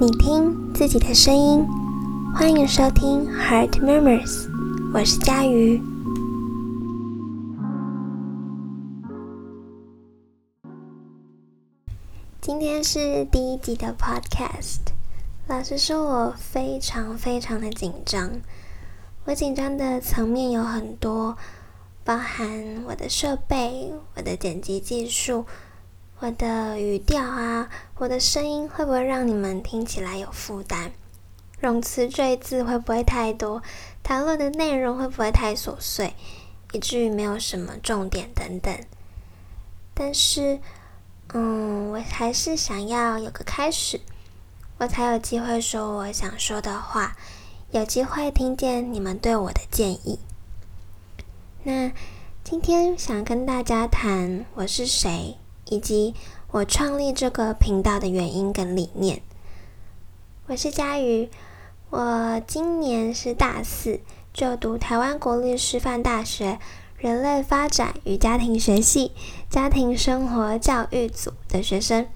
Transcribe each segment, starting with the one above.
你听自己的声音，欢迎收听 Heart Murmurs，我是佳瑜。今天是第一集的 Podcast，老实说，我非常非常的紧张。我紧张的层面有很多，包含我的设备、我的剪辑技术。我的语调啊，我的声音会不会让你们听起来有负担？冗词赘字会不会太多？谈论的内容会不会太琐碎，以至于没有什么重点等等？但是，嗯，我还是想要有个开始，我才有机会说我想说的话，有机会听见你们对我的建议。那今天想跟大家谈我是谁。以及我创立这个频道的原因跟理念。我是佳瑜，我今年是大四，就读台湾国立师范大学人类发展与家庭学系家庭生活教育组的学生，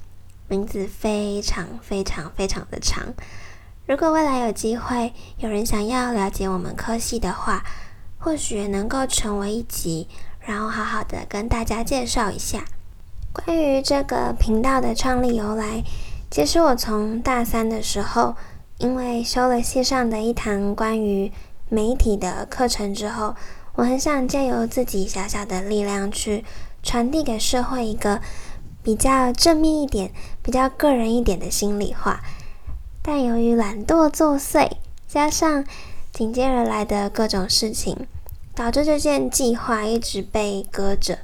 名字非常非常非常的长。如果未来有机会有人想要了解我们科系的话，或许能够成为一集，然后好好的跟大家介绍一下。关于这个频道的创立由来，其实我从大三的时候，因为修了系上的一堂关于媒体的课程之后，我很想借由自己小小的力量去传递给社会一个比较正面一点、比较个人一点的心里话。但由于懒惰作祟，加上紧接而来的各种事情，导致这件计划一直被搁着，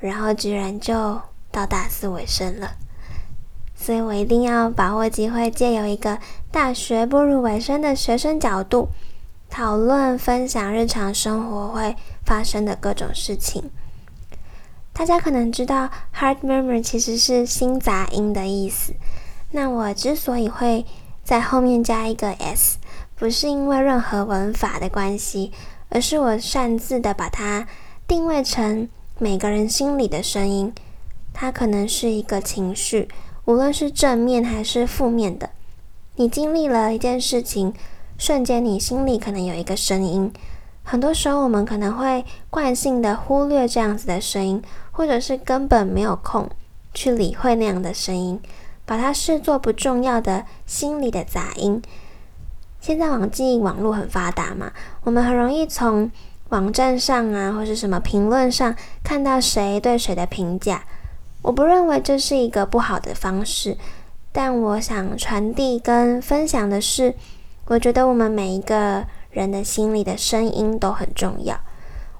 然后居然就。到大四尾声了，所以我一定要把握机会，借由一个大学步入尾声的学生角度，讨论分享日常生活会发生的各种事情。大家可能知道，heart murmur 其实是心杂音的意思。那我之所以会在后面加一个 s，不是因为任何文法的关系，而是我擅自的把它定位成每个人心里的声音。它可能是一个情绪，无论是正面还是负面的。你经历了一件事情，瞬间你心里可能有一个声音。很多时候，我们可能会惯性的忽略这样子的声音，或者是根本没有空去理会那样的声音，把它视作不重要的心理的杂音。现在网际网络很发达嘛，我们很容易从网站上啊，或是什么评论上看到谁对谁的评价。我不认为这是一个不好的方式，但我想传递跟分享的是，我觉得我们每一个人的心里的声音都很重要。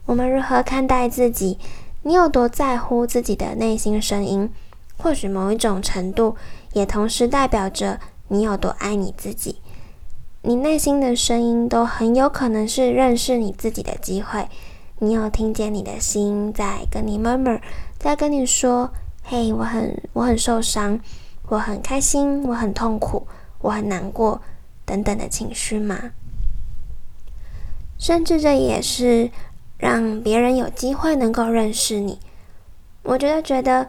我们如何看待自己？你有多在乎自己的内心声音？或许某一种程度，也同时代表着你有多爱你自己。你内心的声音都很有可能是认识你自己的机会。你有听见你的心在跟你 murmur，在跟你说。嘿，我很我很受伤，我很开心，我很痛苦，我很难过，等等的情绪吗？甚至这也是让别人有机会能够认识你。我觉得，觉得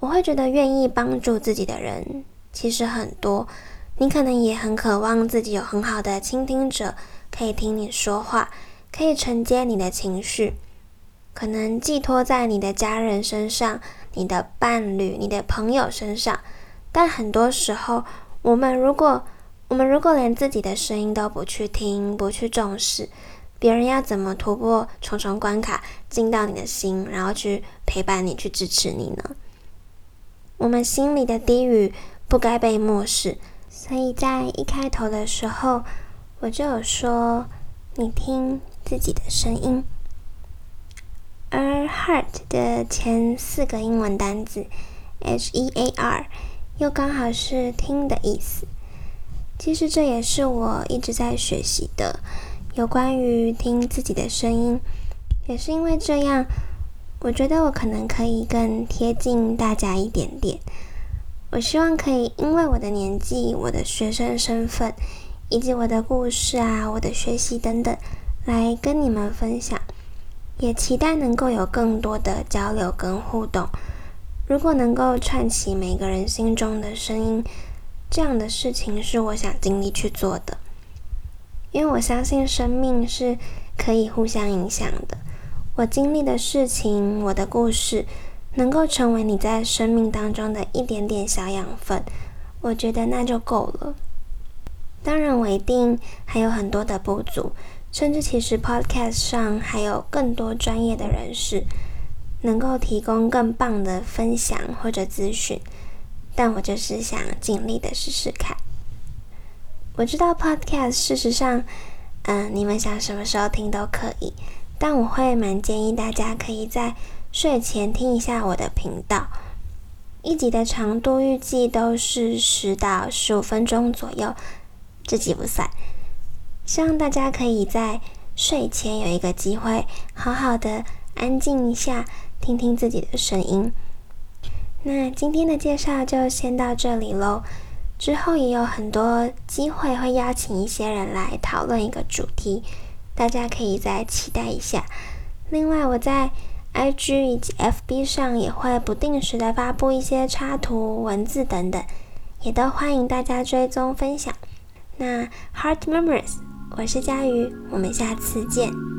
我会觉得愿意帮助自己的人其实很多。你可能也很渴望自己有很好的倾听者，可以听你说话，可以承接你的情绪，可能寄托在你的家人身上。你的伴侣、你的朋友身上，但很多时候，我们如果我们如果连自己的声音都不去听、不去重视，别人要怎么突破重重关卡进到你的心，然后去陪伴你、去支持你呢？我们心里的低语不该被漠视，所以在一开头的时候，我就有说：你听自己的声音。而 heart 的前四个英文单字 h e a r 又刚好是听的意思。其实这也是我一直在学习的，有关于听自己的声音。也是因为这样，我觉得我可能可以更贴近大家一点点。我希望可以因为我的年纪、我的学生身份，以及我的故事啊、我的学习等等，来跟你们分享。也期待能够有更多的交流跟互动。如果能够串起每个人心中的声音，这样的事情是我想尽力去做的，因为我相信生命是可以互相影响的。我经历的事情，我的故事，能够成为你在生命当中的一点点小养分，我觉得那就够了。当然，我一定还有很多的不足，甚至其实 Podcast 上还有更多专业的人士，能够提供更棒的分享或者资讯。但我就是想尽力的试试看。我知道 Podcast 事实上，嗯，你们想什么时候听都可以。但我会蛮建议大家可以在睡前听一下我的频道，一集的长度预计都是十到十五分钟左右，这集不算。希望大家可以在睡前有一个机会，好好的安静一下，听听自己的声音。那今天的介绍就先到这里喽，之后也有很多机会会邀请一些人来讨论一个主题。大家可以再期待一下。另外，我在 IG 以及 FB 上也会不定时的发布一些插图、文字等等，也都欢迎大家追踪分享。那 Heart Memories，我是佳瑜，我们下次见。